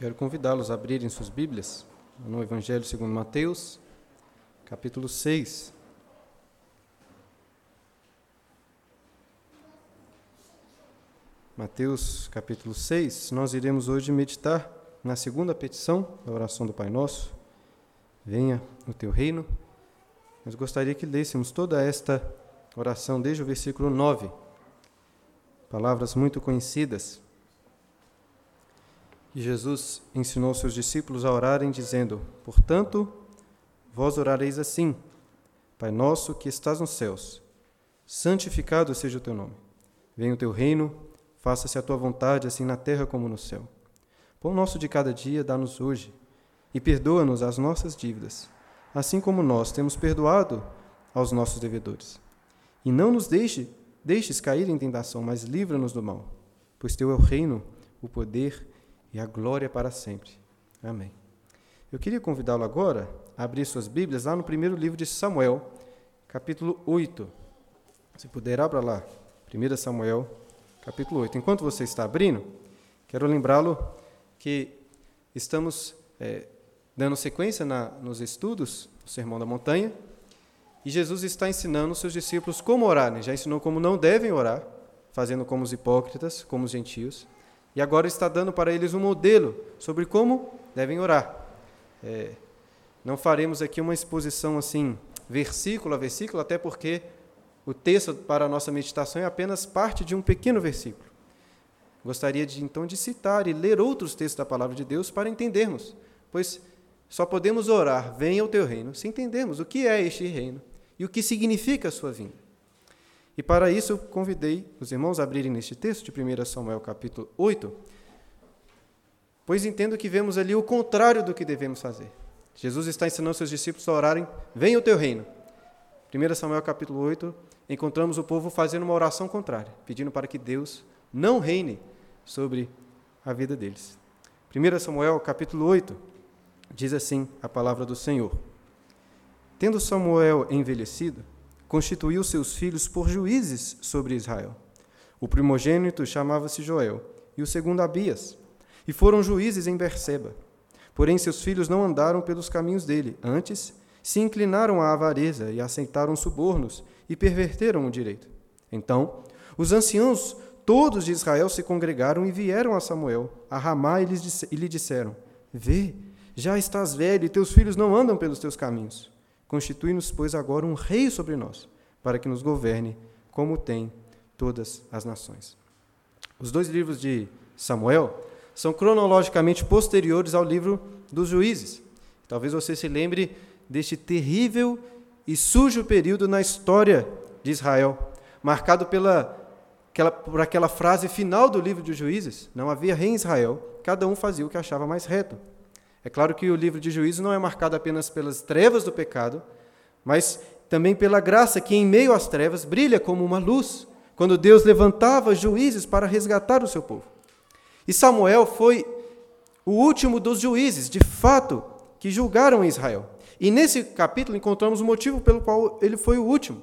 Quero convidá-los a abrirem suas Bíblias no Evangelho segundo Mateus, capítulo 6. Mateus, capítulo 6, nós iremos hoje meditar na segunda petição da oração do Pai Nosso. Venha o teu reino. Mas gostaria que lêssemos toda esta oração desde o versículo 9. Palavras muito conhecidas e Jesus ensinou seus discípulos a orarem, dizendo: Portanto, vós orareis assim: Pai nosso que estás nos céus, santificado seja o teu nome. Venha o teu reino, faça-se a tua vontade, assim na terra como no céu. Pão nosso de cada dia dá-nos hoje, e perdoa-nos as nossas dívidas, assim como nós temos perdoado aos nossos devedores. E não nos deixe, deixes cair em tentação, mas livra-nos do mal, pois teu é o reino, o poder e a glória para sempre. Amém. Eu queria convidá-lo agora a abrir suas Bíblias lá no primeiro livro de Samuel, capítulo 8. Se puder, abra lá. 1 Samuel, capítulo 8. Enquanto você está abrindo, quero lembrá-lo que estamos é, dando sequência na, nos estudos do Sermão da Montanha e Jesus está ensinando os seus discípulos como orar. Né? Já ensinou como não devem orar, fazendo como os hipócritas, como os gentios. E agora está dando para eles um modelo sobre como devem orar. É, não faremos aqui uma exposição assim, versículo a versículo, até porque o texto para a nossa meditação é apenas parte de um pequeno versículo. Gostaria de então de citar e ler outros textos da palavra de Deus para entendermos, pois só podemos orar, venha o teu reino, se entendermos o que é este reino e o que significa a sua vinda. E para isso convidei os irmãos a abrirem neste texto de 1 Samuel capítulo 8, pois entendo que vemos ali o contrário do que devemos fazer. Jesus está ensinando seus discípulos a orarem: Venha o teu reino. 1 Samuel capítulo 8, encontramos o povo fazendo uma oração contrária, pedindo para que Deus não reine sobre a vida deles. 1 Samuel capítulo 8 diz assim a palavra do Senhor: Tendo Samuel envelhecido, constituiu seus filhos por juízes sobre Israel. O primogênito chamava-se Joel, e o segundo Abias, e foram juízes em Berseba. Porém, seus filhos não andaram pelos caminhos dele, antes se inclinaram à avareza e aceitaram subornos e perverteram o direito. Então, os anciãos todos de Israel se congregaram e vieram a Samuel, a Ramá, e lhe disseram: Vê, já estás velho e teus filhos não andam pelos teus caminhos. Constitui-nos, pois, agora um rei sobre nós, para que nos governe como tem todas as nações. Os dois livros de Samuel são cronologicamente posteriores ao livro dos juízes. Talvez você se lembre deste terrível e sujo período na história de Israel, marcado pela, aquela, por aquela frase final do livro de juízes: não havia rei em Israel, cada um fazia o que achava mais reto. É claro que o livro de juízo não é marcado apenas pelas trevas do pecado, mas também pela graça que, em meio às trevas, brilha como uma luz, quando Deus levantava juízes para resgatar o seu povo. E Samuel foi o último dos juízes, de fato, que julgaram Israel. E nesse capítulo encontramos o motivo pelo qual ele foi o último.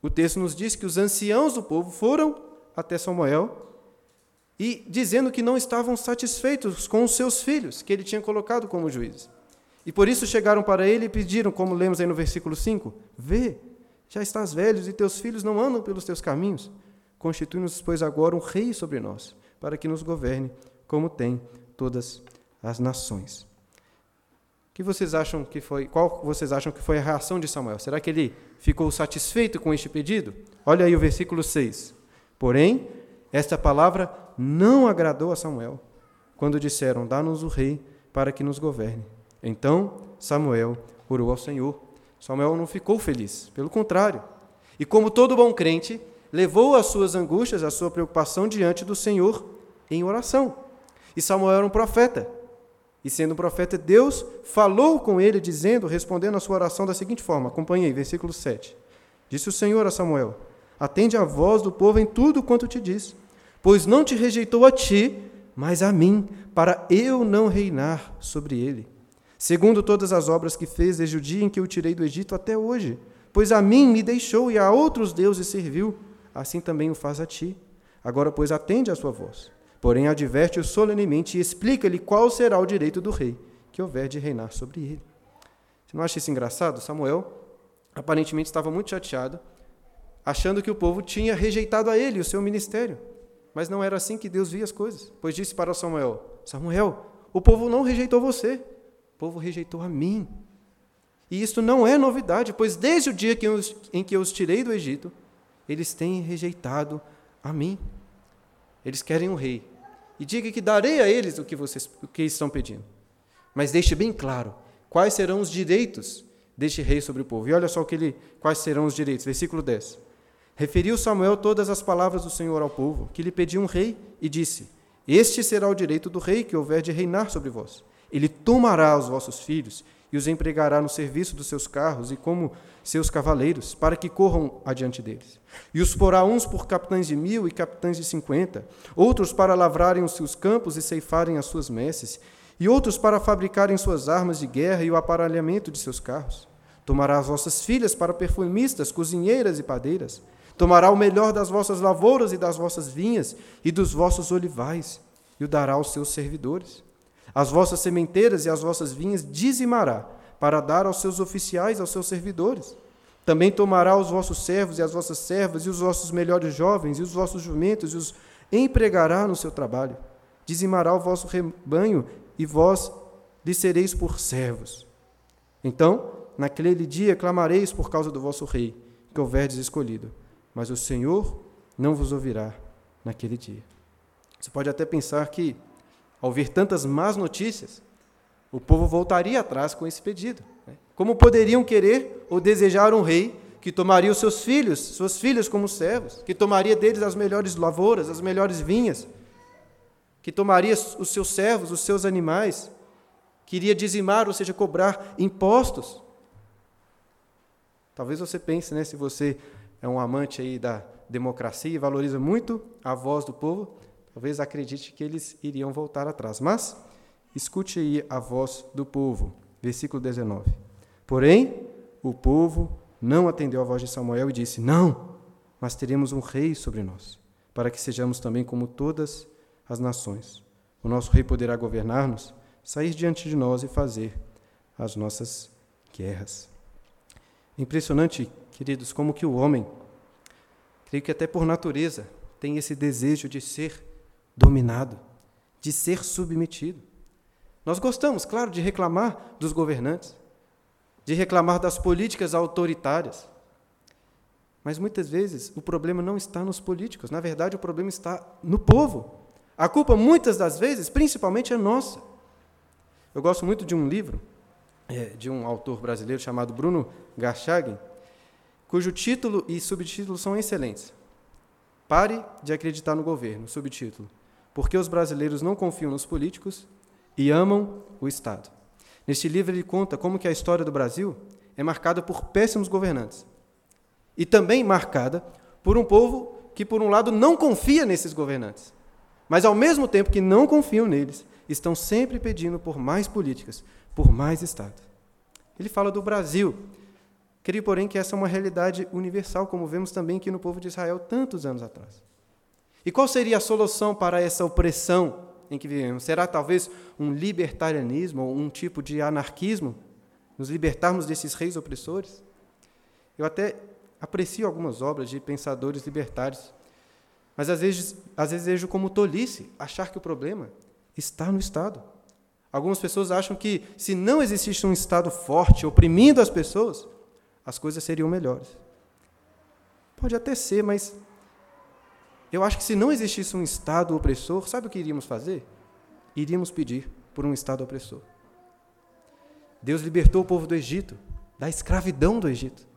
O texto nos diz que os anciãos do povo foram até Samuel e dizendo que não estavam satisfeitos com os seus filhos, que ele tinha colocado como juízes. E por isso chegaram para ele e pediram, como lemos aí no versículo 5: Vê, já estás velhos e teus filhos não andam pelos teus caminhos. Constitui-nos, pois, agora um rei sobre nós, para que nos governe, como tem todas as nações. Que vocês acham que foi, qual vocês acham que foi a reação de Samuel? Será que ele ficou satisfeito com este pedido? Olha aí o versículo 6. Porém, esta palavra não agradou a Samuel, quando disseram: Dá-nos o rei para que nos governe. Então Samuel orou ao Senhor. Samuel não ficou feliz, pelo contrário. E como todo bom crente, levou as suas angústias, a sua preocupação diante do Senhor em oração. E Samuel era um profeta. E sendo um profeta, Deus falou com ele, dizendo, respondendo a sua oração da seguinte forma: acompanhei, versículo 7. Disse o Senhor a Samuel: Atende a voz do povo em tudo quanto te diz, pois não te rejeitou a ti, mas a mim, para eu não reinar sobre ele. Segundo todas as obras que fez desde o dia em que o tirei do Egito até hoje, pois a mim me deixou e a outros deuses serviu, assim também o faz a ti. Agora, pois, atende a sua voz, porém adverte-o solenemente e explica-lhe qual será o direito do rei que houver de reinar sobre ele. Você não acha isso engraçado? Samuel aparentemente estava muito chateado, achando que o povo tinha rejeitado a ele, o seu ministério. Mas não era assim que Deus via as coisas, pois disse para Samuel: Samuel, o povo não rejeitou você, o povo rejeitou a mim. E isso não é novidade, pois desde o dia em que eu os tirei do Egito, eles têm rejeitado a mim. Eles querem um rei. E diga que darei a eles o que vocês o que estão pedindo. Mas deixe bem claro quais serão os direitos deste rei sobre o povo. E olha só que ele, quais serão os direitos. Versículo 10. Referiu Samuel todas as palavras do Senhor ao povo, que lhe pediu um rei, e disse: Este será o direito do rei que houver de reinar sobre vós. Ele tomará os vossos filhos e os empregará no serviço dos seus carros e como seus cavaleiros, para que corram adiante deles. E os porá uns por capitães de mil e capitães de cinquenta, outros para lavrarem os seus campos e ceifarem as suas messes, e outros para fabricarem suas armas de guerra e o aparelhamento de seus carros. Tomará as vossas filhas para perfumistas, cozinheiras e padeiras. Tomará o melhor das vossas lavouras e das vossas vinhas e dos vossos olivais, e o dará aos seus servidores as vossas sementeiras e as vossas vinhas dizimará, para dar aos seus oficiais, aos seus servidores. Também tomará os vossos servos e as vossas servas, e os vossos melhores jovens, e os vossos jumentos, e os empregará no seu trabalho. Dizimará o vosso rebanho, e vós lhe sereis por servos. Então, naquele dia clamareis por causa do vosso rei, que houverdes escolhido, mas o Senhor não vos ouvirá naquele dia. Você pode até pensar que ao ver tantas más notícias, o povo voltaria atrás com esse pedido. Né? Como poderiam querer ou desejar um rei que tomaria os seus filhos, suas filhas como servos, que tomaria deles as melhores lavouras, as melhores vinhas, que tomaria os seus servos, os seus animais, que iria dizimar, ou seja, cobrar impostos? Talvez você pense, né, se você é um amante aí da democracia e valoriza muito a voz do povo, talvez acredite que eles iriam voltar atrás. Mas escute aí a voz do povo. Versículo 19. Porém, o povo não atendeu à voz de Samuel e disse: Não, mas teremos um rei sobre nós, para que sejamos também como todas as nações. O nosso rei poderá governar-nos, sair diante de nós e fazer as nossas guerras. Impressionante, queridos, como que o homem, creio que até por natureza, tem esse desejo de ser dominado, de ser submetido. Nós gostamos, claro, de reclamar dos governantes, de reclamar das políticas autoritárias. Mas muitas vezes o problema não está nos políticos, na verdade o problema está no povo. A culpa, muitas das vezes, principalmente é nossa. Eu gosto muito de um livro é, de um autor brasileiro chamado Bruno Garchagin, cujo título e subtítulo são excelentes. Pare de acreditar no governo. Subtítulo: porque os brasileiros não confiam nos políticos e amam o Estado. Neste livro ele conta como que a história do Brasil é marcada por péssimos governantes e também marcada por um povo que por um lado não confia nesses governantes, mas ao mesmo tempo que não confiam neles, estão sempre pedindo por mais políticas, por mais Estado. Ele fala do Brasil. Creio, porém, que essa é uma realidade universal, como vemos também aqui no povo de Israel tantos anos atrás. E qual seria a solução para essa opressão em que vivemos? Será talvez um libertarianismo ou um tipo de anarquismo? Nos libertarmos desses reis opressores? Eu até aprecio algumas obras de pensadores libertários, mas às vezes, às vezes vejo como tolice achar que o problema está no Estado. Algumas pessoas acham que se não existisse um Estado forte oprimindo as pessoas, as coisas seriam melhores. Pode até ser, mas eu acho que se não existisse um Estado opressor, sabe o que iríamos fazer? Iríamos pedir por um Estado opressor. Deus libertou o povo do Egito, da escravidão do Egito.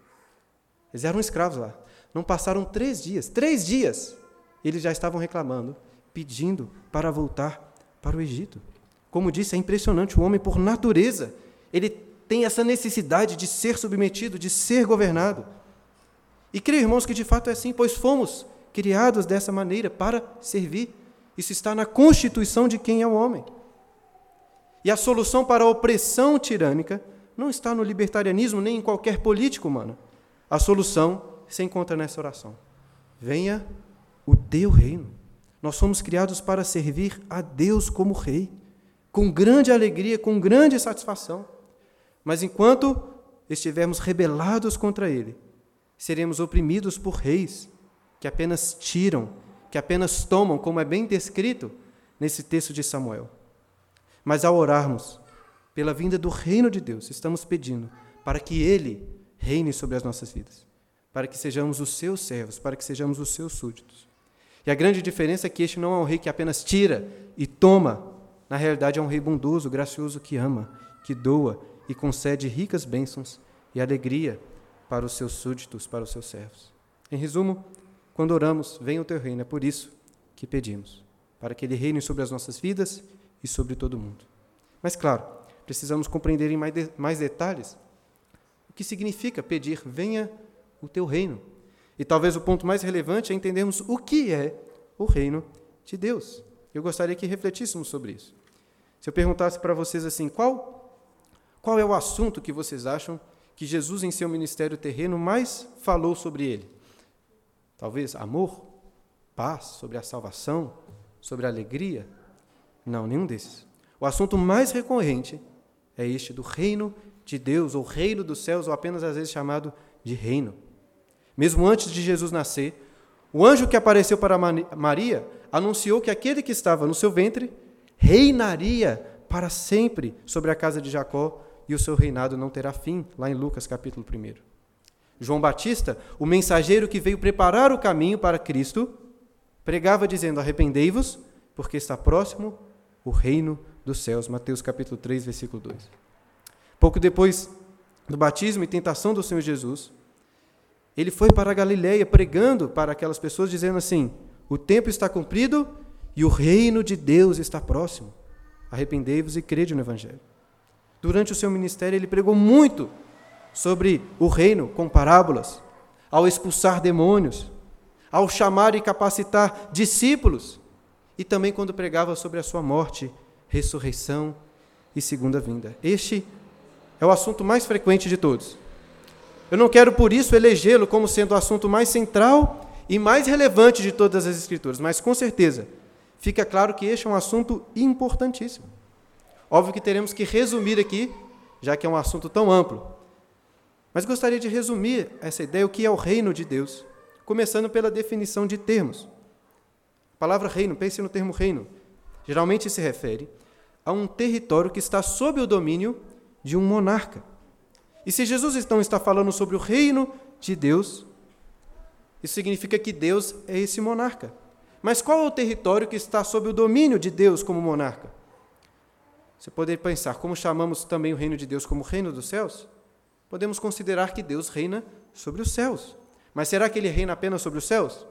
Eles eram escravos lá. Não passaram três dias, três dias, eles já estavam reclamando, pedindo para voltar para o Egito. Como disse, é impressionante, o homem, por natureza, ele tem essa necessidade de ser submetido, de ser governado. E creio, irmãos, que de fato é assim, pois fomos criados dessa maneira para servir. Isso está na constituição de quem é o homem. E a solução para a opressão tirânica não está no libertarianismo nem em qualquer político humano. A solução se encontra nessa oração. Venha o teu reino. Nós fomos criados para servir a Deus como Rei, com grande alegria, com grande satisfação. Mas enquanto estivermos rebelados contra Ele, seremos oprimidos por reis que apenas tiram, que apenas tomam, como é bem descrito nesse texto de Samuel. Mas ao orarmos pela vinda do reino de Deus, estamos pedindo para que Ele reine sobre as nossas vidas, para que sejamos os seus servos, para que sejamos os seus súditos. E a grande diferença é que este não é um rei que apenas tira e toma, na realidade é um rei bondoso, gracioso, que ama, que doa e concede ricas bênçãos e alegria para os seus súditos, para os seus servos. Em resumo, quando oramos, venha o teu reino, é por isso que pedimos, para que ele reine sobre as nossas vidas e sobre todo o mundo. Mas, claro, precisamos compreender em mais, de, mais detalhes o que significa pedir, venha o teu reino. E talvez o ponto mais relevante é entendermos o que é o reino de Deus. Eu gostaria que refletíssemos sobre isso. Se eu perguntasse para vocês assim, qual, qual é o assunto que vocês acham que Jesus, em seu ministério terreno, mais falou sobre ele? Talvez amor, paz, sobre a salvação, sobre a alegria? Não, nenhum desses. O assunto mais recorrente é este do reino de Deus, ou reino dos céus, ou apenas às vezes chamado de reino. Mesmo antes de Jesus nascer, o anjo que apareceu para Maria anunciou que aquele que estava no seu ventre reinaria para sempre sobre a casa de Jacó e o seu reinado não terá fim, lá em Lucas capítulo 1. João Batista, o mensageiro que veio preparar o caminho para Cristo, pregava dizendo: Arrependei-vos, porque está próximo o reino dos céus. Mateus capítulo 3, versículo 2. Pouco depois do batismo e tentação do Senhor Jesus, ele foi para a Galiléia pregando para aquelas pessoas, dizendo assim: O tempo está cumprido e o reino de Deus está próximo. Arrependei-vos e crede no Evangelho. Durante o seu ministério, ele pregou muito sobre o reino com parábolas, ao expulsar demônios, ao chamar e capacitar discípulos, e também quando pregava sobre a sua morte, ressurreição e segunda vinda. Este é o assunto mais frequente de todos. Eu não quero por isso elegê-lo como sendo o assunto mais central e mais relevante de todas as Escrituras, mas com certeza fica claro que este é um assunto importantíssimo. Óbvio que teremos que resumir aqui, já que é um assunto tão amplo. Mas gostaria de resumir essa ideia, o que é o reino de Deus, começando pela definição de termos. A palavra reino, pense no termo reino, geralmente se refere a um território que está sob o domínio de um monarca. E se Jesus então está falando sobre o reino de Deus, isso significa que Deus é esse monarca. Mas qual é o território que está sob o domínio de Deus como monarca? Você poderia pensar, como chamamos também o reino de Deus como reino dos céus? podemos considerar que Deus reina sobre os céus. Mas será que ele reina apenas sobre os céus?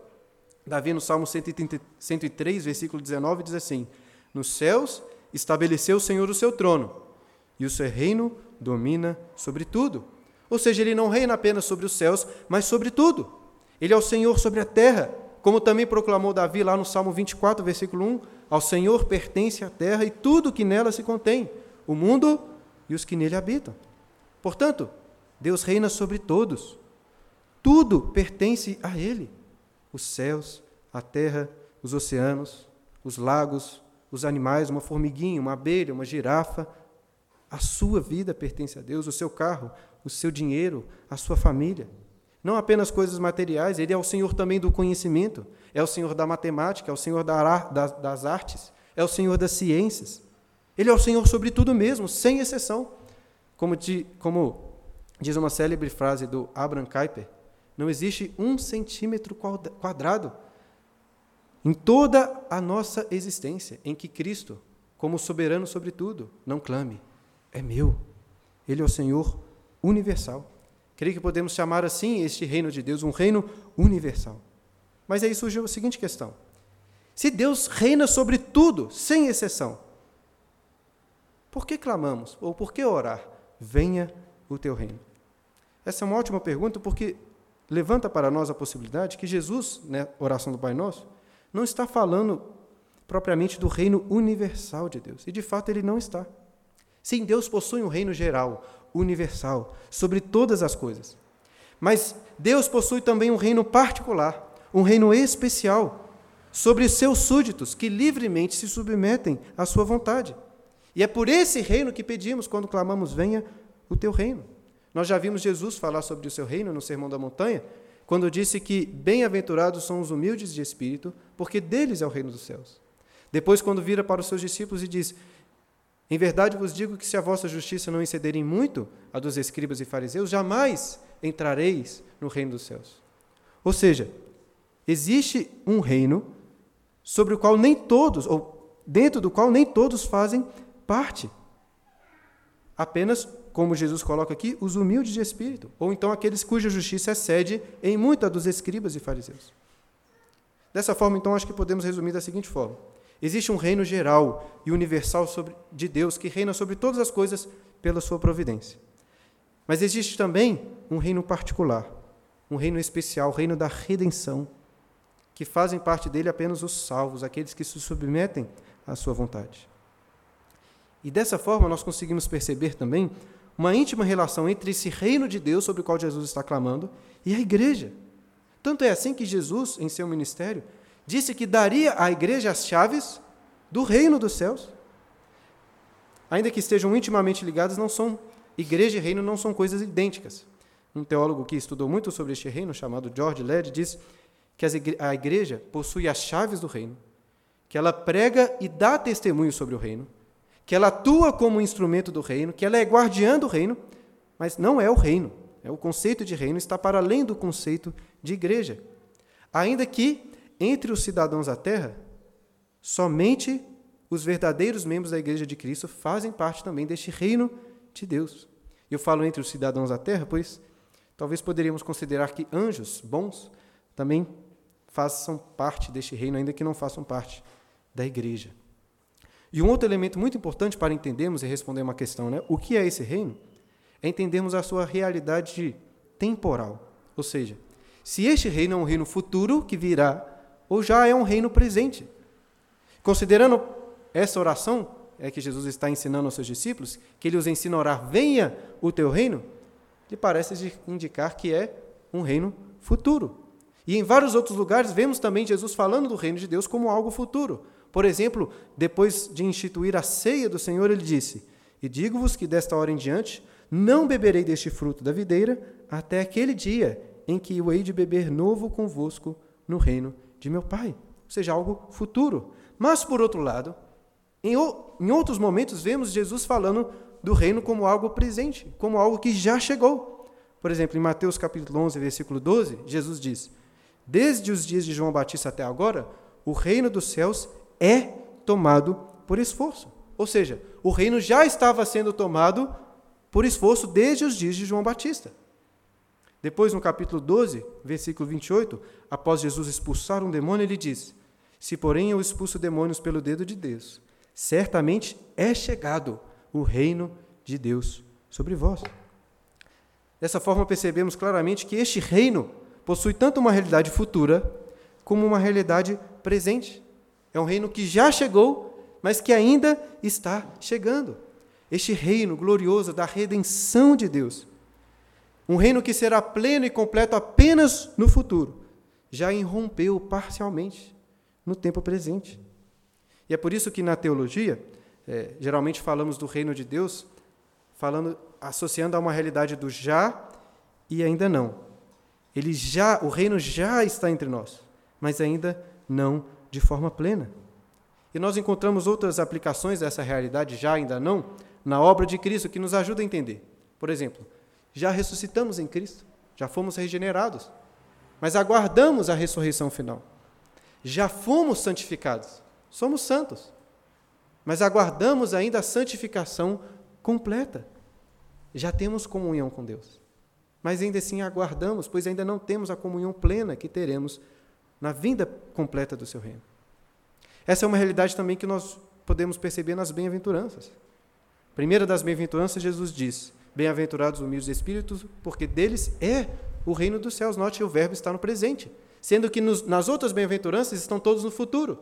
Davi, no Salmo 103, versículo 19, diz assim: Nos céus estabeleceu o Senhor o seu trono, e o seu reino domina sobre tudo. Ou seja, ele não reina apenas sobre os céus, mas sobre tudo. Ele é o Senhor sobre a terra, como também proclamou Davi lá no Salmo 24, versículo 1: Ao Senhor pertence a terra e tudo que nela se contém, o mundo e os que nele habitam. Portanto, Deus reina sobre todos. Tudo pertence a Ele: os céus, a terra, os oceanos, os lagos, os animais, uma formiguinha, uma abelha, uma girafa. A sua vida pertence a Deus, o seu carro, o seu dinheiro, a sua família. Não apenas coisas materiais, Ele é o Senhor também do conhecimento, é o Senhor da matemática, é o Senhor das artes, é o Senhor das ciências. Ele é o Senhor sobre tudo mesmo, sem exceção. Como, como Diz uma célebre frase do Abraham Kuyper: não existe um centímetro quadrado em toda a nossa existência em que Cristo, como soberano sobre tudo, não clame: é meu. Ele é o Senhor universal. Creio que podemos chamar assim este reino de Deus um reino universal. Mas aí surge a seguinte questão: se Deus reina sobre tudo, sem exceção, por que clamamos? Ou por que orar? Venha o teu reino. Essa é uma ótima pergunta porque levanta para nós a possibilidade que Jesus, na né, oração do Pai Nosso, não está falando propriamente do reino universal de Deus. E de fato ele não está. Sim, Deus possui um reino geral, universal, sobre todas as coisas. Mas Deus possui também um reino particular, um reino especial, sobre seus súditos, que livremente se submetem à sua vontade. E é por esse reino que pedimos quando clamamos: venha o teu reino. Nós já vimos Jesus falar sobre o seu reino no Sermão da Montanha, quando disse que bem-aventurados são os humildes de espírito, porque deles é o reino dos céus. Depois, quando vira para os seus discípulos e diz: Em verdade vos digo que se a vossa justiça não excederem muito a dos escribas e fariseus, jamais entrareis no reino dos céus. Ou seja, existe um reino sobre o qual nem todos, ou dentro do qual nem todos fazem parte. Apenas, como Jesus coloca aqui, os humildes de espírito, ou então aqueles cuja justiça excede em muito a dos escribas e fariseus. Dessa forma, então, acho que podemos resumir da seguinte forma: existe um reino geral e universal sobre, de Deus que reina sobre todas as coisas pela sua providência. Mas existe também um reino particular, um reino especial, o reino da redenção, que fazem parte dele apenas os salvos, aqueles que se submetem à sua vontade. E dessa forma nós conseguimos perceber também uma íntima relação entre esse reino de Deus sobre o qual Jesus está clamando e a igreja. Tanto é assim que Jesus, em seu ministério, disse que daria à igreja as chaves do reino dos céus. Ainda que estejam intimamente ligadas, não são igreja e reino não são coisas idênticas. Um teólogo que estudou muito sobre este reino, chamado George Led, diz que a igreja possui as chaves do reino, que ela prega e dá testemunho sobre o reino, que ela atua como instrumento do reino, que ela é guardiã do reino, mas não é o reino. É o conceito de reino está para além do conceito de igreja. Ainda que entre os cidadãos da terra, somente os verdadeiros membros da igreja de Cristo fazem parte também deste reino de Deus. Eu falo entre os cidadãos da terra, pois talvez poderíamos considerar que anjos bons também façam parte deste reino, ainda que não façam parte da igreja. E um outro elemento muito importante para entendermos e responder uma questão, né? O que é esse reino? É entendermos a sua realidade temporal. Ou seja, se este reino é um reino futuro que virá, ou já é um reino presente. Considerando essa oração, é que Jesus está ensinando aos seus discípulos, que ele os ensina a orar, venha o teu reino, lhe parece indicar que é um reino futuro. E em vários outros lugares vemos também Jesus falando do reino de Deus como algo futuro. Por exemplo, depois de instituir a ceia do Senhor, ele disse: E digo-vos que desta hora em diante não beberei deste fruto da videira até aquele dia em que o hei de beber novo convosco no reino de meu Pai. Ou seja, algo futuro. Mas, por outro lado, em, em outros momentos vemos Jesus falando do reino como algo presente, como algo que já chegou. Por exemplo, em Mateus capítulo 11, versículo 12, Jesus diz: Desde os dias de João Batista até agora, o reino dos céus é tomado por esforço. Ou seja, o reino já estava sendo tomado por esforço desde os dias de João Batista. Depois, no capítulo 12, versículo 28, após Jesus expulsar um demônio, ele diz: Se, porém, eu expulso demônios pelo dedo de Deus, certamente é chegado o reino de Deus sobre vós. Dessa forma, percebemos claramente que este reino possui tanto uma realidade futura como uma realidade presente. É um reino que já chegou, mas que ainda está chegando. Este reino glorioso da redenção de Deus. Um reino que será pleno e completo apenas no futuro. Já irrompeu parcialmente no tempo presente. E é por isso que na teologia, é, geralmente falamos do reino de Deus, falando, associando a uma realidade do já e ainda não. Ele já, o reino já está entre nós, mas ainda não de forma plena. E nós encontramos outras aplicações dessa realidade, já ainda não, na obra de Cristo, que nos ajuda a entender. Por exemplo, já ressuscitamos em Cristo, já fomos regenerados, mas aguardamos a ressurreição final. Já fomos santificados, somos santos, mas aguardamos ainda a santificação completa. Já temos comunhão com Deus, mas ainda assim aguardamos, pois ainda não temos a comunhão plena que teremos na vinda completa do seu reino. Essa é uma realidade também que nós podemos perceber nas bem-aventuranças. Primeira das bem-aventuranças, Jesus diz: Bem-aventurados os humildes de espíritos, porque deles é o reino dos céus. Note que o verbo está no presente, sendo que nos, nas outras bem-aventuranças estão todos no futuro.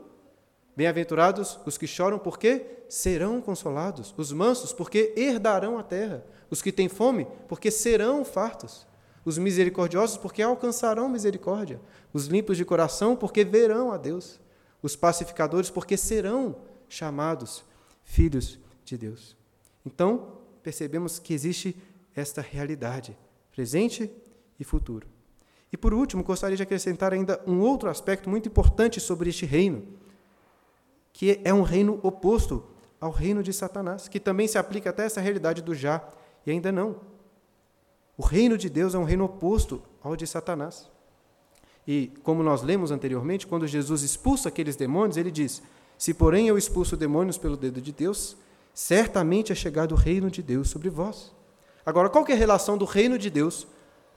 Bem-aventurados os que choram, porque serão consolados. Os mansos, porque herdarão a terra. Os que têm fome, porque serão fartos os misericordiosos, porque alcançarão misericórdia, os limpos de coração, porque verão a Deus, os pacificadores, porque serão chamados filhos de Deus. Então, percebemos que existe esta realidade, presente e futuro. E por último, gostaria de acrescentar ainda um outro aspecto muito importante sobre este reino, que é um reino oposto ao reino de Satanás, que também se aplica até essa realidade do já e ainda não. O reino de Deus é um reino oposto ao de Satanás. E, como nós lemos anteriormente, quando Jesus expulsa aqueles demônios, ele diz: Se, porém, eu expulso demônios pelo dedo de Deus, certamente é chegado o reino de Deus sobre vós. Agora, qual é a relação do reino de Deus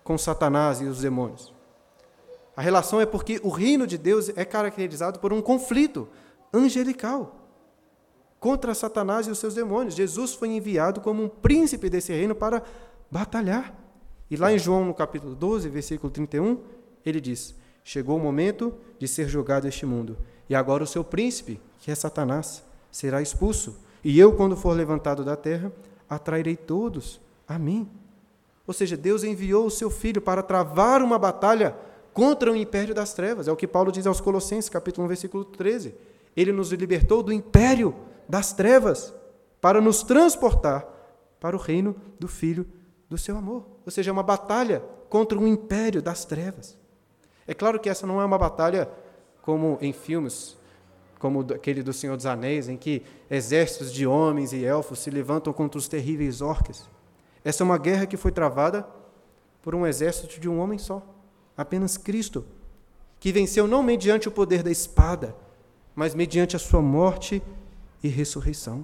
com Satanás e os demônios? A relação é porque o reino de Deus é caracterizado por um conflito angelical contra Satanás e os seus demônios. Jesus foi enviado como um príncipe desse reino para batalhar. E lá em João, no capítulo 12, versículo 31, ele diz: Chegou o momento de ser julgado este mundo, e agora o seu príncipe, que é Satanás, será expulso. E eu, quando for levantado da terra, atrairei todos a mim. Ou seja, Deus enviou o seu filho para travar uma batalha contra o império das trevas. É o que Paulo diz aos Colossenses, capítulo 1, versículo 13. Ele nos libertou do império das trevas para nos transportar para o reino do Filho do seu amor. Ou seja, é uma batalha contra o império das trevas. É claro que essa não é uma batalha como em filmes, como aquele do Senhor dos Anéis, em que exércitos de homens e elfos se levantam contra os terríveis orques. Essa é uma guerra que foi travada por um exército de um homem só, apenas Cristo, que venceu não mediante o poder da espada, mas mediante a sua morte e ressurreição.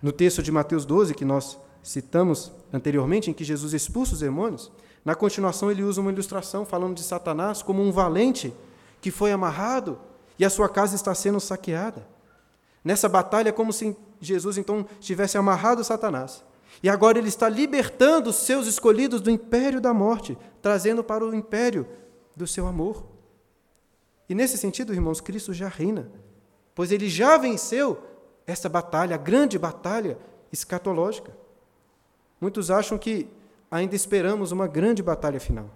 No texto de Mateus 12, que nós citamos anteriormente, em que Jesus expulsa os demônios, na continuação ele usa uma ilustração falando de Satanás como um valente que foi amarrado e a sua casa está sendo saqueada. Nessa batalha é como se Jesus então tivesse amarrado Satanás. E agora ele está libertando os seus escolhidos do império da morte, trazendo para o império do seu amor. E nesse sentido, irmãos, Cristo já reina pois ele já venceu essa batalha, a grande batalha escatológica. Muitos acham que ainda esperamos uma grande batalha final.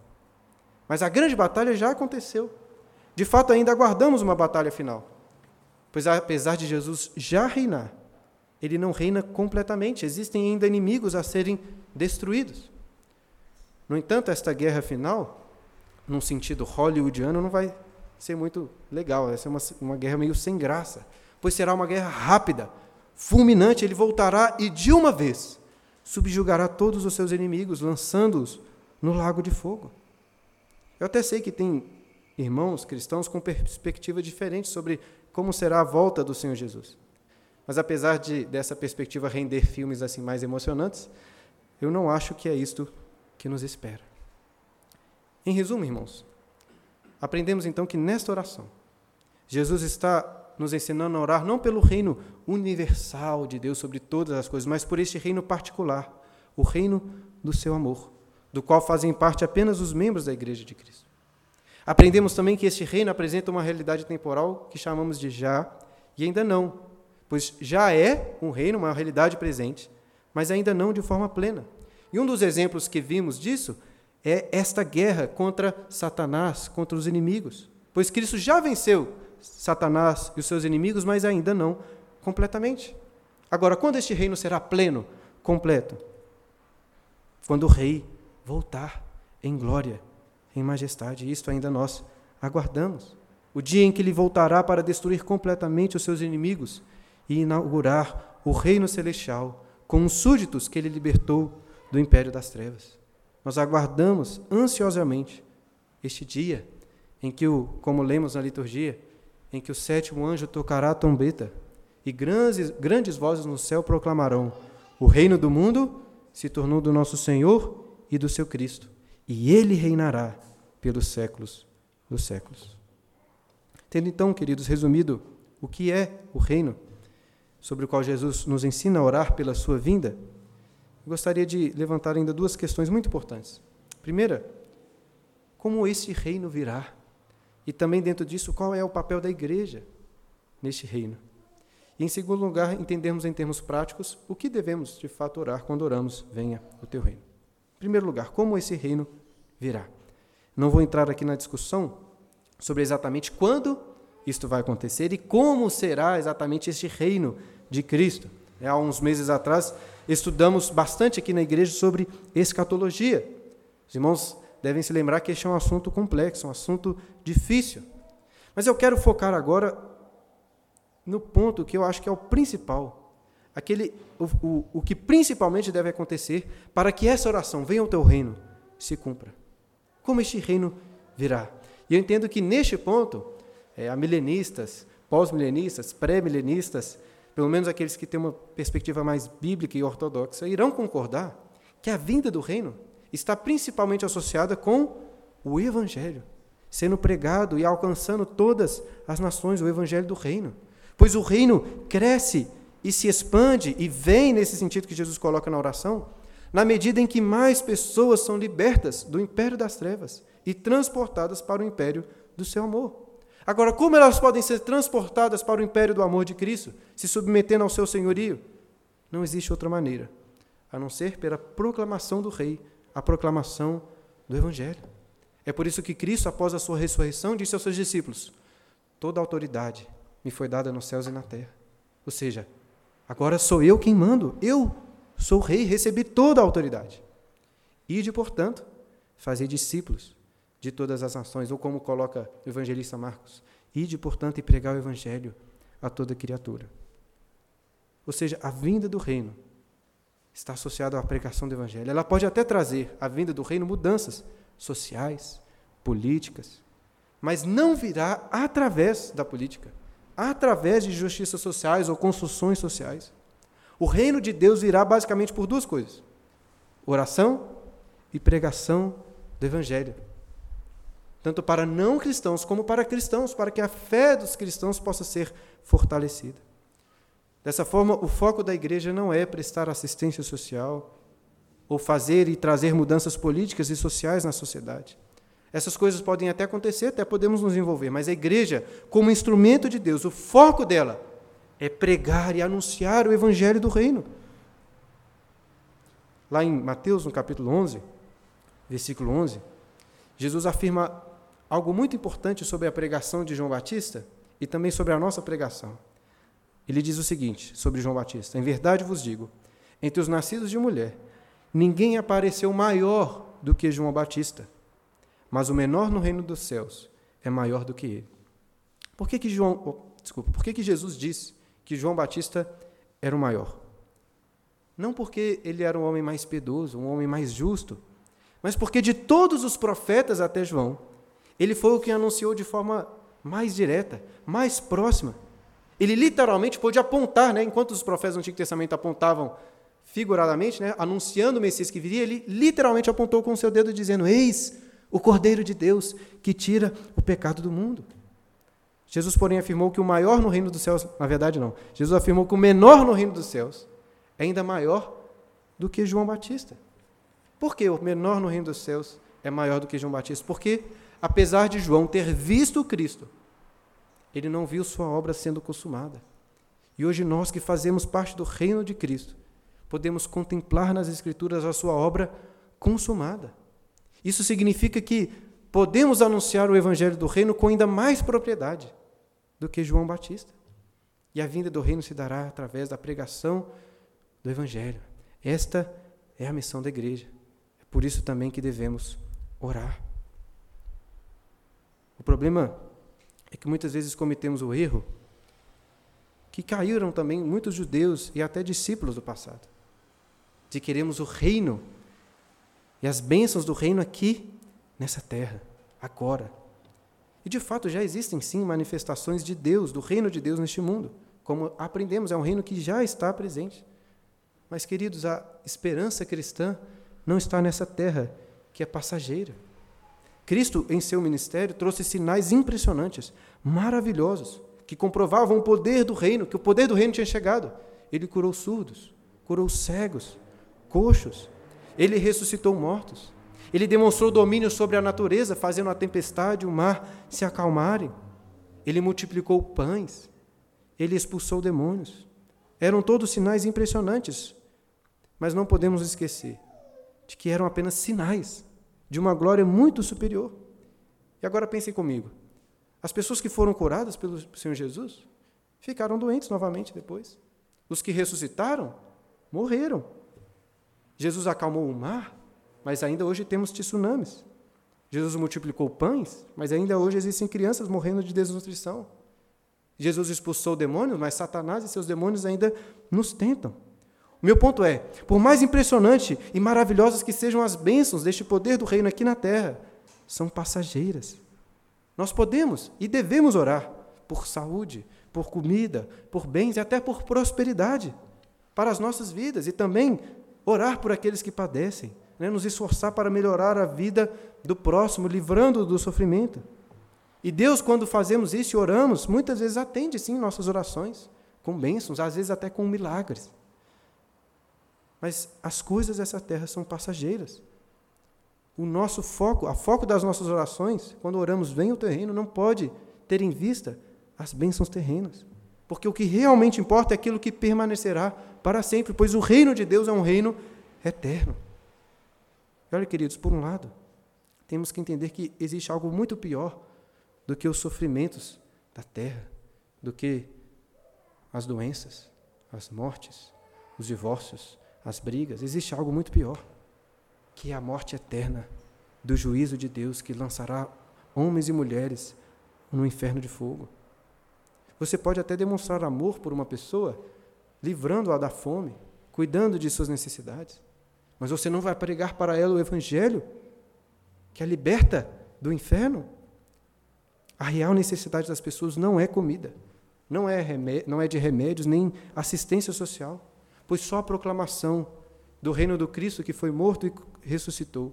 Mas a grande batalha já aconteceu. De fato, ainda aguardamos uma batalha final. Pois apesar de Jesus já reinar, ele não reina completamente, existem ainda inimigos a serem destruídos. No entanto, esta guerra final, num sentido hollywoodiano, não vai ser muito legal, vai ser uma, uma guerra meio sem graça, pois será uma guerra rápida, fulminante, ele voltará e de uma vez subjugará todos os seus inimigos, lançando-os no lago de fogo. Eu até sei que tem irmãos cristãos com perspectiva diferente sobre como será a volta do Senhor Jesus. Mas apesar de dessa perspectiva render filmes assim mais emocionantes, eu não acho que é isto que nos espera. Em resumo, irmãos, Aprendemos então que nesta oração, Jesus está nos ensinando a orar não pelo reino universal de Deus sobre todas as coisas, mas por este reino particular, o reino do seu amor, do qual fazem parte apenas os membros da Igreja de Cristo. Aprendemos também que este reino apresenta uma realidade temporal que chamamos de já e ainda não, pois já é um reino, uma realidade presente, mas ainda não de forma plena. E um dos exemplos que vimos disso é esta guerra contra Satanás, contra os inimigos. Pois Cristo já venceu Satanás e os seus inimigos, mas ainda não completamente. Agora, quando este reino será pleno, completo? Quando o rei voltar em glória, em majestade. Isto ainda nós aguardamos. O dia em que ele voltará para destruir completamente os seus inimigos e inaugurar o reino celestial com os súditos que ele libertou do império das trevas. Nós aguardamos ansiosamente este dia em que, o, como lemos na liturgia, em que o sétimo anjo tocará a trombeta e grandes, grandes vozes no céu proclamarão: O reino do mundo se tornou do nosso Senhor e do seu Cristo, e ele reinará pelos séculos dos séculos. Tendo então, queridos, resumido o que é o reino, sobre o qual Jesus nos ensina a orar pela sua vinda, gostaria de levantar ainda duas questões muito importantes. Primeira, como esse reino virá? E também dentro disso, qual é o papel da igreja neste reino? E em segundo lugar, entendermos em termos práticos o que devemos de fato orar quando oramos, venha o teu reino. Em primeiro lugar, como esse reino virá? Não vou entrar aqui na discussão sobre exatamente quando isto vai acontecer e como será exatamente este reino de Cristo. Há uns meses atrás, estudamos bastante aqui na igreja sobre escatologia. Os irmãos devem se lembrar que este é um assunto complexo, um assunto difícil. Mas eu quero focar agora no ponto que eu acho que é o principal, aquele, o, o, o que principalmente deve acontecer para que essa oração, venha ao teu reino, se cumpra. Como este reino virá? E eu entendo que neste ponto, é, milenistas, pós-milenistas, pré-milenistas, pelo menos aqueles que têm uma perspectiva mais bíblica e ortodoxa, irão concordar que a vinda do reino está principalmente associada com o Evangelho, sendo pregado e alcançando todas as nações o Evangelho do reino. Pois o reino cresce e se expande e vem nesse sentido que Jesus coloca na oração, na medida em que mais pessoas são libertas do império das trevas e transportadas para o império do seu amor. Agora, como elas podem ser transportadas para o império do amor de Cristo, se submetendo ao seu senhorio? Não existe outra maneira, a não ser pela proclamação do Rei, a proclamação do Evangelho. É por isso que Cristo, após a sua ressurreição, disse aos seus discípulos: Toda autoridade me foi dada nos céus e na terra. Ou seja, agora sou eu quem mando, eu sou rei, recebi toda a autoridade. Ide, portanto, fazer discípulos de todas as nações, ou como coloca o evangelista Marcos, ide, portanto, e pregar o evangelho a toda criatura. Ou seja, a vinda do reino está associada à pregação do evangelho. Ela pode até trazer a vinda do reino mudanças sociais, políticas, mas não virá através da política, através de justiças sociais ou construções sociais. O reino de Deus virá basicamente por duas coisas: oração e pregação do evangelho tanto para não cristãos como para cristãos, para que a fé dos cristãos possa ser fortalecida. Dessa forma, o foco da igreja não é prestar assistência social ou fazer e trazer mudanças políticas e sociais na sociedade. Essas coisas podem até acontecer, até podemos nos envolver, mas a igreja, como instrumento de Deus, o foco dela é pregar e anunciar o evangelho do reino. Lá em Mateus, no capítulo 11, versículo 11, Jesus afirma algo muito importante sobre a pregação de João Batista e também sobre a nossa pregação. Ele diz o seguinte sobre João Batista: Em verdade vos digo, entre os nascidos de mulher, ninguém apareceu maior do que João Batista, mas o menor no reino dos céus é maior do que ele. Por que, que João, oh, desculpa, por que, que Jesus disse que João Batista era o maior? Não porque ele era um homem mais piedoso, um homem mais justo, mas porque de todos os profetas até João, ele foi o que anunciou de forma mais direta, mais próxima. Ele literalmente pôde apontar, né, enquanto os profetas do Antigo Testamento apontavam figuradamente, né, anunciando o Messias que viria, ele literalmente apontou com o seu dedo dizendo: Eis o Cordeiro de Deus que tira o pecado do mundo. Jesus, porém, afirmou que o maior no reino dos céus, na verdade, não. Jesus afirmou que o menor no reino dos céus é ainda maior do que João Batista. Por que o menor no reino dos céus é maior do que João Batista? Porque apesar de João ter visto Cristo, ele não viu sua obra sendo consumada. E hoje nós que fazemos parte do reino de Cristo, podemos contemplar nas Escrituras a sua obra consumada. Isso significa que podemos anunciar o Evangelho do reino com ainda mais propriedade do que João Batista. E a vinda do reino se dará através da pregação do Evangelho. Esta é a missão da igreja. É por isso também que devemos orar. O problema é que muitas vezes cometemos o erro que caíram também muitos judeus e até discípulos do passado, de queremos o reino e as bênçãos do reino aqui, nessa terra, agora. E de fato já existem sim manifestações de Deus, do reino de Deus neste mundo. Como aprendemos, é um reino que já está presente. Mas, queridos, a esperança cristã não está nessa terra que é passageira. Cristo, em seu ministério, trouxe sinais impressionantes, maravilhosos, que comprovavam o poder do reino, que o poder do reino tinha chegado. Ele curou surdos, curou cegos, coxos, ele ressuscitou mortos. Ele demonstrou domínio sobre a natureza, fazendo a tempestade e o mar se acalmarem. Ele multiplicou pães. Ele expulsou demônios. Eram todos sinais impressionantes, mas não podemos esquecer de que eram apenas sinais de uma glória muito superior. E agora pensem comigo: As pessoas que foram curadas pelo Senhor Jesus ficaram doentes novamente depois. Os que ressuscitaram morreram. Jesus acalmou o mar, mas ainda hoje temos tsunamis. Jesus multiplicou pães, mas ainda hoje existem crianças morrendo de desnutrição. Jesus expulsou demônios, mas Satanás e seus demônios ainda nos tentam. O meu ponto é: por mais impressionante e maravilhosas que sejam as bênçãos deste poder do reino aqui na terra, são passageiras. Nós podemos e devemos orar por saúde, por comida, por bens e até por prosperidade para as nossas vidas e também orar por aqueles que padecem, né? nos esforçar para melhorar a vida do próximo, livrando-o do sofrimento. E Deus, quando fazemos isso e oramos, muitas vezes atende sim nossas orações, com bênçãos, às vezes até com milagres. Mas as coisas dessa terra são passageiras o nosso foco, a foco das nossas orações, quando oramos, vem o terreno, não pode ter em vista as bênçãos terrenas. Porque o que realmente importa é aquilo que permanecerá para sempre, pois o reino de Deus é um reino eterno. Olha, queridos, por um lado, temos que entender que existe algo muito pior do que os sofrimentos da terra, do que as doenças, as mortes, os divórcios, as brigas. Existe algo muito pior que é a morte eterna do juízo de Deus que lançará homens e mulheres no inferno de fogo. Você pode até demonstrar amor por uma pessoa, livrando-a da fome, cuidando de suas necessidades, mas você não vai pregar para ela o evangelho que a liberta do inferno. A real necessidade das pessoas não é comida, não é, não é de remédios, nem assistência social, pois só a proclamação do reino do Cristo que foi morto e ressuscitou.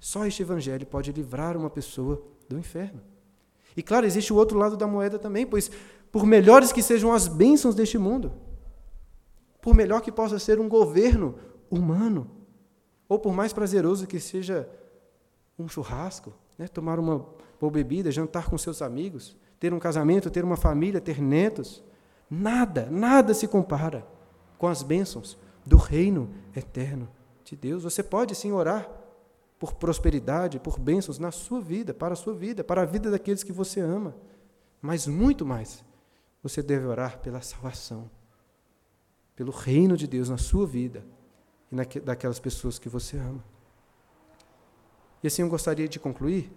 Só este evangelho pode livrar uma pessoa do inferno. E claro, existe o outro lado da moeda também, pois por melhores que sejam as bênçãos deste mundo, por melhor que possa ser um governo humano, ou por mais prazeroso que seja um churrasco, né, tomar uma boa bebida, jantar com seus amigos, ter um casamento, ter uma família, ter netos, nada, nada se compara com as bênçãos do reino eterno de Deus. Você pode sim orar por prosperidade, por bênçãos na sua vida, para a sua vida, para a vida daqueles que você ama. Mas muito mais, você deve orar pela salvação, pelo reino de Deus na sua vida e daquelas pessoas que você ama. E assim eu gostaria de concluir,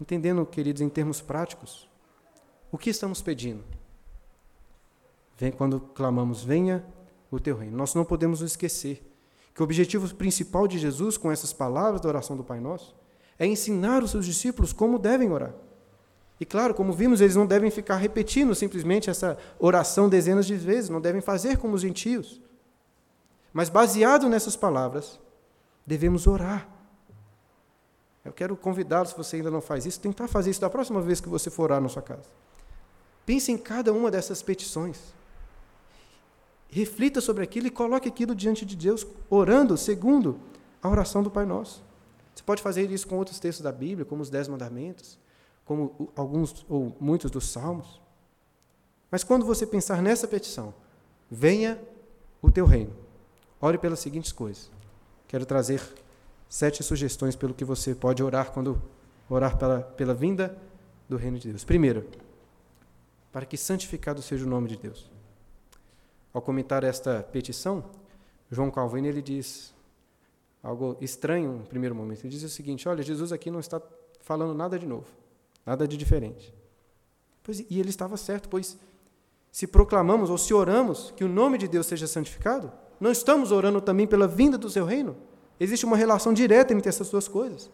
entendendo, queridos, em termos práticos, o que estamos pedindo. Vem quando clamamos, venha o teu reino. Nós não podemos esquecer que o objetivo principal de Jesus com essas palavras da oração do Pai Nosso é ensinar os seus discípulos como devem orar. E claro, como vimos, eles não devem ficar repetindo simplesmente essa oração dezenas de vezes, não devem fazer como os gentios. Mas baseado nessas palavras, devemos orar. Eu quero convidá-lo, se você ainda não faz isso, tentar fazer isso da próxima vez que você for orar na sua casa. Pense em cada uma dessas petições. Reflita sobre aquilo e coloque aquilo diante de Deus, orando segundo a oração do Pai Nosso. Você pode fazer isso com outros textos da Bíblia, como os Dez Mandamentos, como alguns ou muitos dos Salmos. Mas quando você pensar nessa petição, venha o teu reino. Ore pelas seguintes coisas. Quero trazer sete sugestões pelo que você pode orar quando orar pela, pela vinda do reino de Deus. Primeiro, para que santificado seja o nome de Deus. Ao comentar esta petição, João Calvino ele diz algo estranho no primeiro momento. Ele diz o seguinte: olha, Jesus aqui não está falando nada de novo, nada de diferente. Pois, e ele estava certo, pois se proclamamos ou se oramos que o nome de Deus seja santificado, não estamos orando também pela vinda do seu reino? Existe uma relação direta entre essas duas coisas.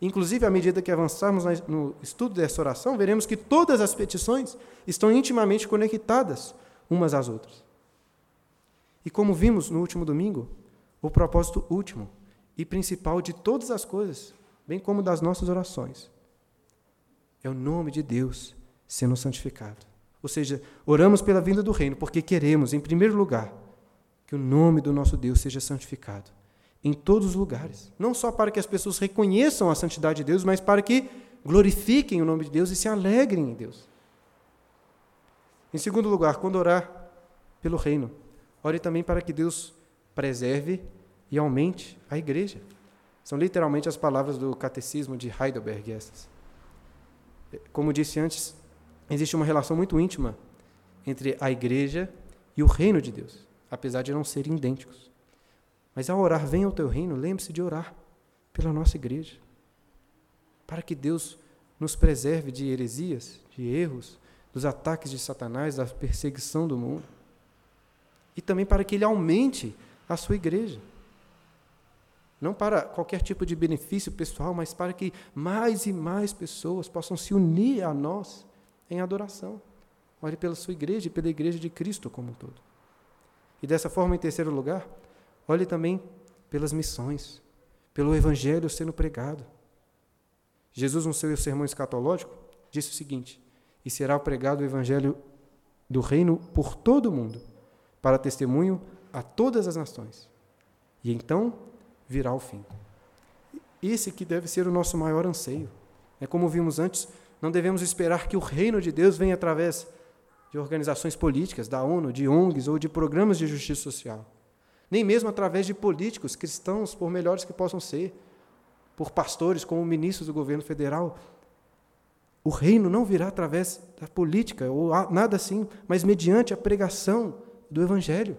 Inclusive, à medida que avançarmos no estudo dessa oração, veremos que todas as petições estão intimamente conectadas umas às outras. E como vimos no último domingo, o propósito último e principal de todas as coisas, bem como das nossas orações, é o nome de Deus sendo santificado. Ou seja, oramos pela vinda do reino porque queremos, em primeiro lugar, que o nome do nosso Deus seja santificado em todos os lugares. Não só para que as pessoas reconheçam a santidade de Deus, mas para que glorifiquem o nome de Deus e se alegrem em Deus. Em segundo lugar, quando orar pelo reino, Ore também para que Deus preserve e aumente a igreja. São literalmente as palavras do catecismo de Heidelberg essas. Como disse antes, existe uma relação muito íntima entre a igreja e o reino de Deus, apesar de não serem idênticos. Mas ao orar, venha ao teu reino, lembre-se de orar pela nossa igreja, para que Deus nos preserve de heresias, de erros, dos ataques de Satanás, da perseguição do mundo. E também para que Ele aumente a sua igreja. Não para qualquer tipo de benefício pessoal, mas para que mais e mais pessoas possam se unir a nós em adoração. Ore pela sua igreja e pela igreja de Cristo como um todo. E dessa forma, em terceiro lugar, olhe também pelas missões, pelo evangelho sendo pregado. Jesus, no seu sermão escatológico, disse o seguinte: E será pregado o evangelho do reino por todo o mundo, para testemunho a todas as nações. E então virá o fim. Esse que deve ser o nosso maior anseio. É como vimos antes, não devemos esperar que o reino de Deus venha através de organizações políticas, da ONU, de ONGs ou de programas de justiça social. Nem mesmo através de políticos cristãos, por melhores que possam ser, por pastores como ministros do governo federal. O reino não virá através da política ou nada assim, mas mediante a pregação do evangelho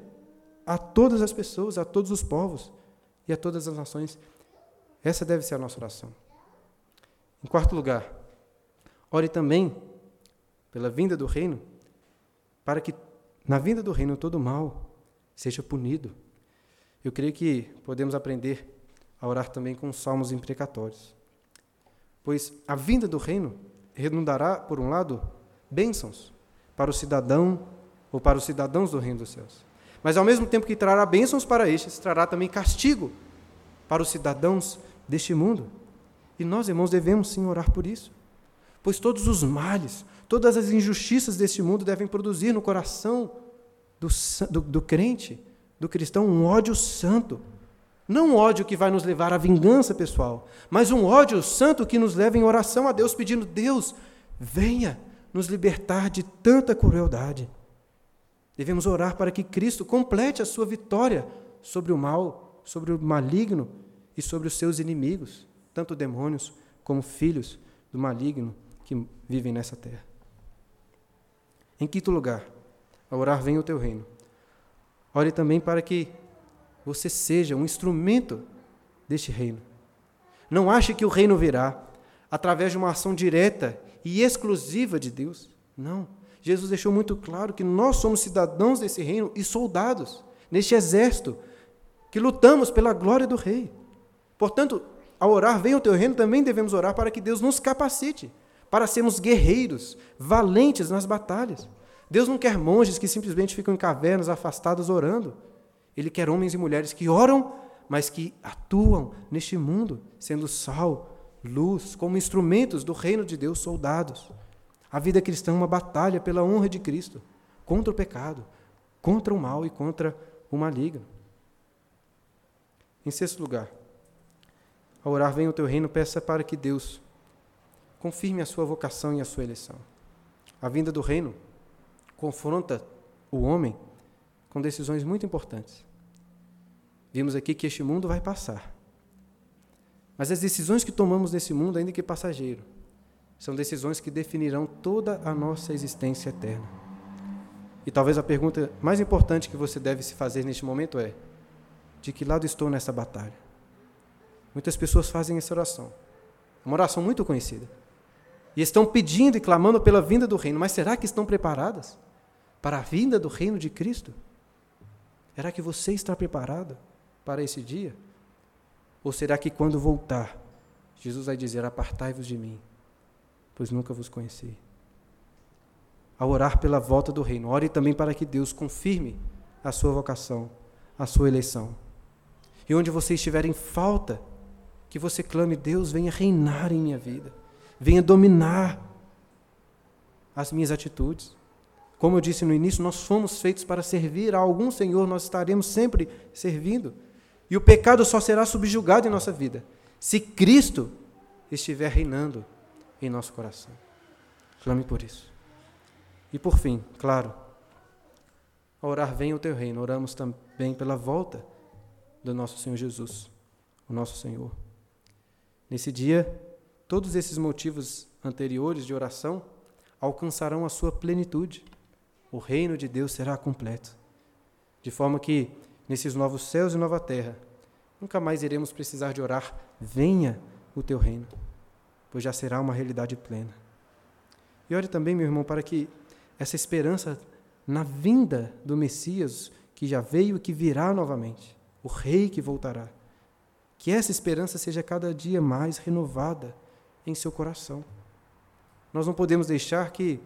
a todas as pessoas, a todos os povos e a todas as nações. Essa deve ser a nossa oração. Em quarto lugar, ore também pela vinda do reino, para que na vinda do reino todo mal seja punido. Eu creio que podemos aprender a orar também com salmos imprecatórios. Pois a vinda do reino redundará, por um lado, bênçãos para o cidadão ou para os cidadãos do reino dos céus. Mas ao mesmo tempo que trará bênçãos para estes, trará também castigo para os cidadãos deste mundo. E nós, irmãos, devemos sim orar por isso. Pois todos os males, todas as injustiças deste mundo devem produzir no coração do, do, do crente, do cristão, um ódio santo. Não um ódio que vai nos levar à vingança pessoal, mas um ódio santo que nos leva em oração a Deus, pedindo: Deus, venha nos libertar de tanta crueldade. Devemos orar para que Cristo complete a sua vitória sobre o mal, sobre o maligno e sobre os seus inimigos, tanto demônios como filhos do maligno que vivem nessa terra. Em quinto lugar, a orar venha o teu reino. Ore também para que você seja um instrumento deste reino. Não ache que o reino virá através de uma ação direta e exclusiva de Deus. Não. Jesus deixou muito claro que nós somos cidadãos desse reino e soldados, neste exército, que lutamos pela glória do Rei. Portanto, ao orar, venha o teu reino, também devemos orar para que Deus nos capacite, para sermos guerreiros, valentes nas batalhas. Deus não quer monges que simplesmente ficam em cavernas, afastados, orando. Ele quer homens e mulheres que oram, mas que atuam neste mundo, sendo sal, luz, como instrumentos do reino de Deus, soldados. A vida cristã é uma batalha pela honra de Cristo, contra o pecado, contra o mal e contra o maligno. Em sexto lugar, ao orar, venha o teu reino, peça para que Deus confirme a sua vocação e a sua eleição. A vinda do reino confronta o homem com decisões muito importantes. Vimos aqui que este mundo vai passar. Mas as decisões que tomamos nesse mundo, ainda que passageiro, são decisões que definirão toda a nossa existência eterna. E talvez a pergunta mais importante que você deve se fazer neste momento é: de que lado estou nessa batalha? Muitas pessoas fazem essa oração. Uma oração muito conhecida. E estão pedindo e clamando pela vinda do reino, mas será que estão preparadas para a vinda do reino de Cristo? Será que você está preparado para esse dia? Ou será que quando voltar, Jesus vai dizer: Apartai-vos de mim, pois nunca vos conheci. Ao orar pela volta do reino, ore também para que Deus confirme a sua vocação, a sua eleição. E onde você estiver em falta, que você clame: Deus, venha reinar em minha vida, venha dominar as minhas atitudes. Como eu disse no início, nós fomos feitos para servir a algum Senhor, nós estaremos sempre servindo. E o pecado só será subjugado em nossa vida se Cristo estiver reinando em nosso coração. Clame por isso. E por fim, claro, orar venha o teu reino, oramos também pela volta do nosso Senhor Jesus, o nosso Senhor. Nesse dia, todos esses motivos anteriores de oração alcançarão a sua plenitude. O reino de Deus será completo. De forma que, nesses novos céus e nova terra, nunca mais iremos precisar de orar: venha o teu reino, pois já será uma realidade plena. E ore também, meu irmão, para que essa esperança na vinda do Messias, que já veio e que virá novamente, o Rei que voltará, que essa esperança seja cada dia mais renovada em seu coração. Nós não podemos deixar que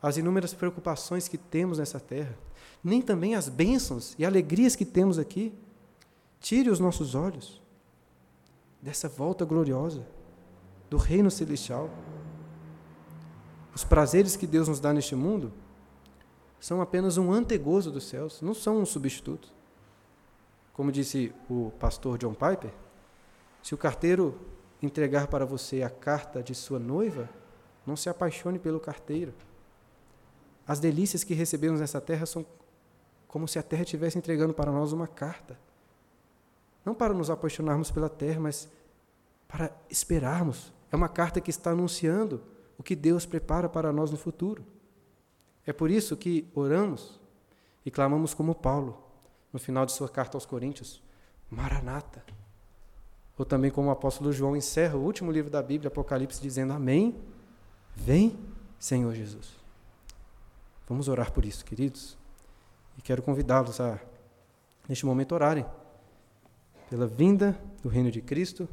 as inúmeras preocupações que temos nessa terra, nem também as bênçãos e alegrias que temos aqui, tire os nossos olhos dessa volta gloriosa do reino celestial. Os prazeres que Deus nos dá neste mundo são apenas um antegozo dos céus, não são um substituto. Como disse o pastor John Piper, se o carteiro entregar para você a carta de sua noiva, não se apaixone pelo carteiro. As delícias que recebemos nessa terra são como se a terra estivesse entregando para nós uma carta. Não para nos apaixonarmos pela terra, mas para esperarmos. É uma carta que está anunciando o que Deus prepara para nós no futuro. É por isso que oramos e clamamos como Paulo, no final de sua carta aos Coríntios: Maranata. Ou também como o apóstolo João encerra o último livro da Bíblia, Apocalipse, dizendo: Amém. Vem, Senhor Jesus. Vamos orar por isso, queridos. E quero convidá-los a, neste momento, orarem pela vinda do reino de Cristo